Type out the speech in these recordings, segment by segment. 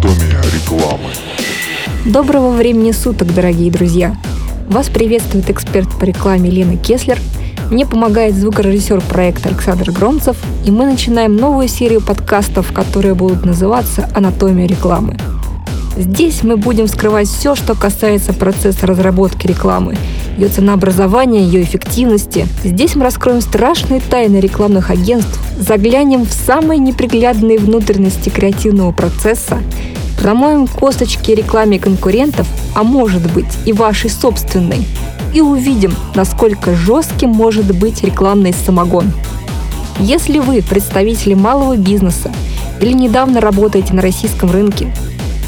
доме рекламы. Доброго времени суток, дорогие друзья! Вас приветствует эксперт по рекламе Лена Кеслер. Мне помогает звукорежиссер проекта Александр Громцев, и мы начинаем новую серию подкастов, которые будут называться «Анатомия рекламы». Здесь мы будем скрывать все, что касается процесса разработки рекламы, ее ценообразования, ее эффективности. Здесь мы раскроем страшные тайны рекламных агентств, заглянем в самые неприглядные внутренности креативного процесса Промоем косточки рекламе конкурентов, а может быть и вашей собственной, и увидим, насколько жестким может быть рекламный самогон. Если вы представители малого бизнеса или недавно работаете на российском рынке,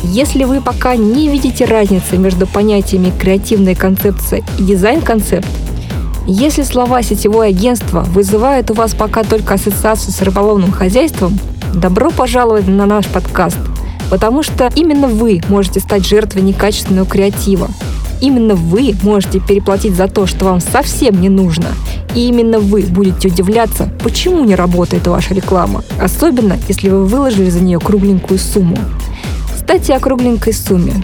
если вы пока не видите разницы между понятиями креативная концепция и дизайн-концепт, если слова сетевое агентство вызывают у вас пока только ассоциацию с рыболовным хозяйством, добро пожаловать на наш подкаст – Потому что именно вы можете стать жертвой некачественного креатива. Именно вы можете переплатить за то, что вам совсем не нужно. И именно вы будете удивляться, почему не работает ваша реклама. Особенно, если вы выложили за нее кругленькую сумму. Кстати, о кругленькой сумме.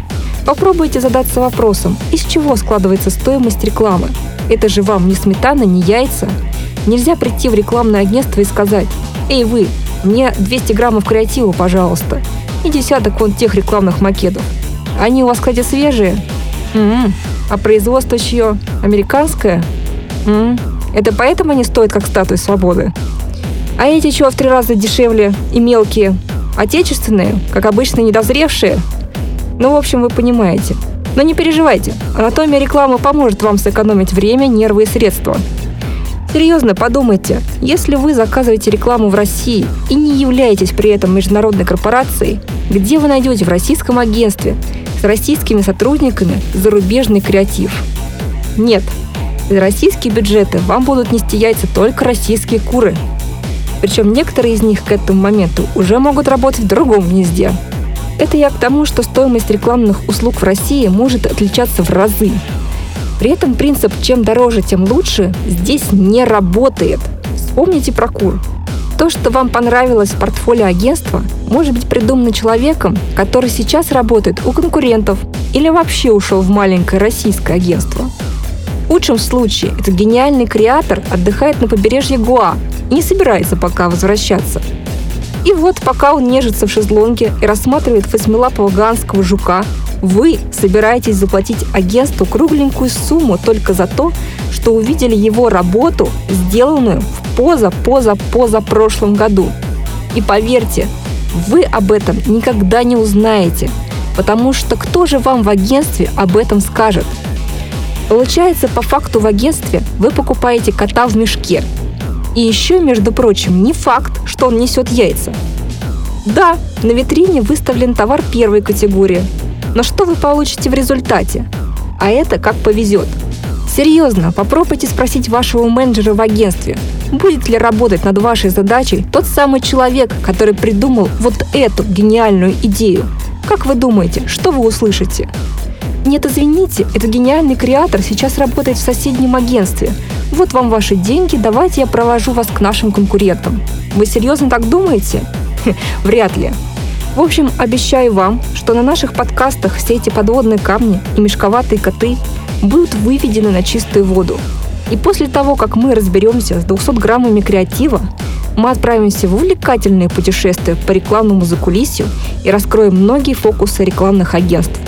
Попробуйте задаться вопросом, из чего складывается стоимость рекламы. Это же вам не сметана, не яйца. Нельзя прийти в рекламное агентство и сказать, «Эй, вы, мне 200 граммов креатива, пожалуйста и десяток вон тех рекламных макетов. Они у вас, кстати, свежие? М-м. А производство чье? Американское? М-м. Это поэтому они стоят как статуя свободы? А эти чего в три раза дешевле и мелкие? Отечественные, как обычно, недозревшие? Ну, в общем, вы понимаете. Но не переживайте, анатомия рекламы поможет вам сэкономить время, нервы и средства. Серьезно, подумайте, если вы заказываете рекламу в России и не являетесь при этом международной корпорацией, где вы найдете в российском агентстве с российскими сотрудниками зарубежный креатив? Нет, из российские бюджеты вам будут нести яйца только российские куры. Причем некоторые из них к этому моменту уже могут работать в другом гнезде. Это я к тому, что стоимость рекламных услуг в России может отличаться в разы. При этом принцип «чем дороже, тем лучше» здесь не работает. Вспомните про кур. То, что вам понравилось в портфолио агентства, может быть придумано человеком, который сейчас работает у конкурентов или вообще ушел в маленькое российское агентство. В лучшем случае этот гениальный креатор отдыхает на побережье Гуа и не собирается пока возвращаться. И вот пока он нежится в шезлонге и рассматривает восьмилапого ганского жука, вы собираетесь заплатить агентству кругленькую сумму только за то, что увидели его работу, сделанную в поза-поза-поза прошлом году. И поверьте, вы об этом никогда не узнаете, потому что кто же вам в агентстве об этом скажет? Получается, по факту в агентстве вы покупаете кота в мешке. И еще, между прочим, не факт, что он несет яйца. Да, на витрине выставлен товар первой категории, но что вы получите в результате? А это как повезет. Серьезно, попробуйте спросить вашего менеджера в агентстве, будет ли работать над вашей задачей тот самый человек, который придумал вот эту гениальную идею. Как вы думаете, что вы услышите? Нет, извините, этот гениальный креатор сейчас работает в соседнем агентстве. Вот вам ваши деньги, давайте я провожу вас к нашим конкурентам. Вы серьезно так думаете? Вряд ли. В общем, обещаю вам, что на наших подкастах все эти подводные камни и мешковатые коты будут выведены на чистую воду. И после того, как мы разберемся с 200 граммами креатива, мы отправимся в увлекательное путешествие по рекламному закулисью и раскроем многие фокусы рекламных агентств.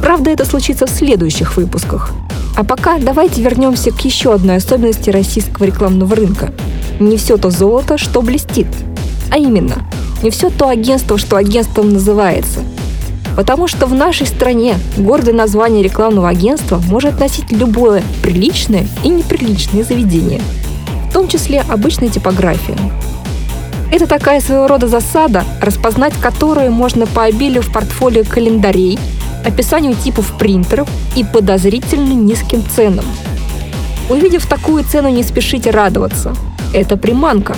Правда, это случится в следующих выпусках. А пока давайте вернемся к еще одной особенности российского рекламного рынка. Не все то золото, что блестит. А именно, не все то агентство, что агентством называется. Потому что в нашей стране гордое название рекламного агентства может носить любое приличное и неприличное заведение, в том числе обычная типография. Это такая своего рода засада, распознать которую можно по обилию в портфолио календарей, описанию типов принтеров и подозрительно низким ценам. Увидев такую цену, не спешите радоваться. Это приманка.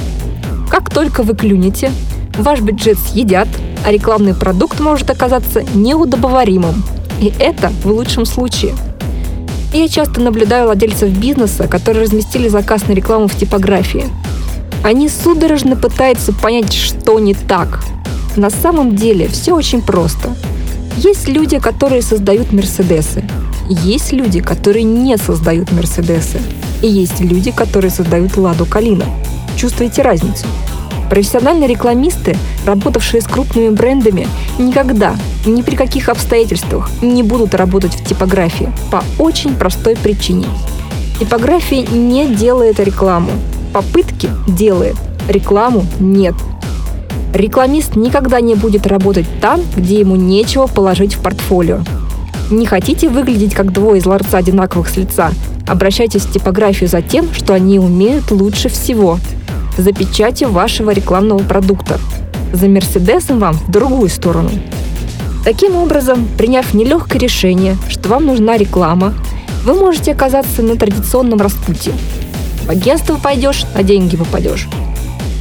Как только вы клюнете, ваш бюджет съедят, а рекламный продукт может оказаться неудобоваримым. И это в лучшем случае. Я часто наблюдаю владельцев бизнеса, которые разместили заказ на рекламу в типографии. Они судорожно пытаются понять, что не так. На самом деле все очень просто. Есть люди, которые создают Мерседесы. Есть люди, которые не создают Мерседесы. И есть люди, которые создают Ладу Калина. Чувствуете разницу? Профессиональные рекламисты, работавшие с крупными брендами, никогда, ни при каких обстоятельствах не будут работать в типографии по очень простой причине. Типография не делает рекламу. Попытки делает, рекламу нет. Рекламист никогда не будет работать там, где ему нечего положить в портфолио. Не хотите выглядеть как двое из ларца одинаковых с лица? Обращайтесь в типографию за тем, что они умеют лучше всего – за печатью вашего рекламного продукта. За Мерседесом вам в другую сторону. Таким образом, приняв нелегкое решение, что вам нужна реклама, вы можете оказаться на традиционном распутье. В агентство пойдешь, на деньги попадешь.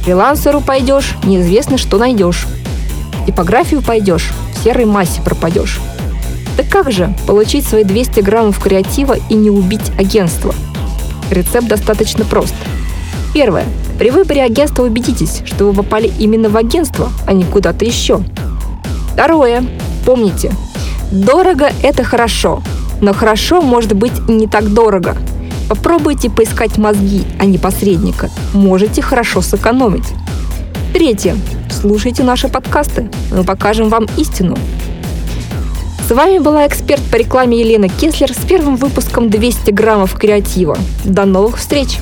Фрилансеру пойдешь, неизвестно, что найдешь. В типографию пойдешь, в серой массе пропадешь. Так как же получить свои 200 граммов креатива и не убить агентство? Рецепт достаточно прост. Первое. При выборе агентства убедитесь, что вы попали именно в агентство, а не куда-то еще. Второе. Помните, дорого – это хорошо, но хорошо может быть и не так дорого. Попробуйте поискать мозги, а не посредника. Можете хорошо сэкономить. Третье. Слушайте наши подкасты. Мы покажем вам истину. С вами была эксперт по рекламе Елена Кеслер с первым выпуском 200 граммов креатива. До новых встреч!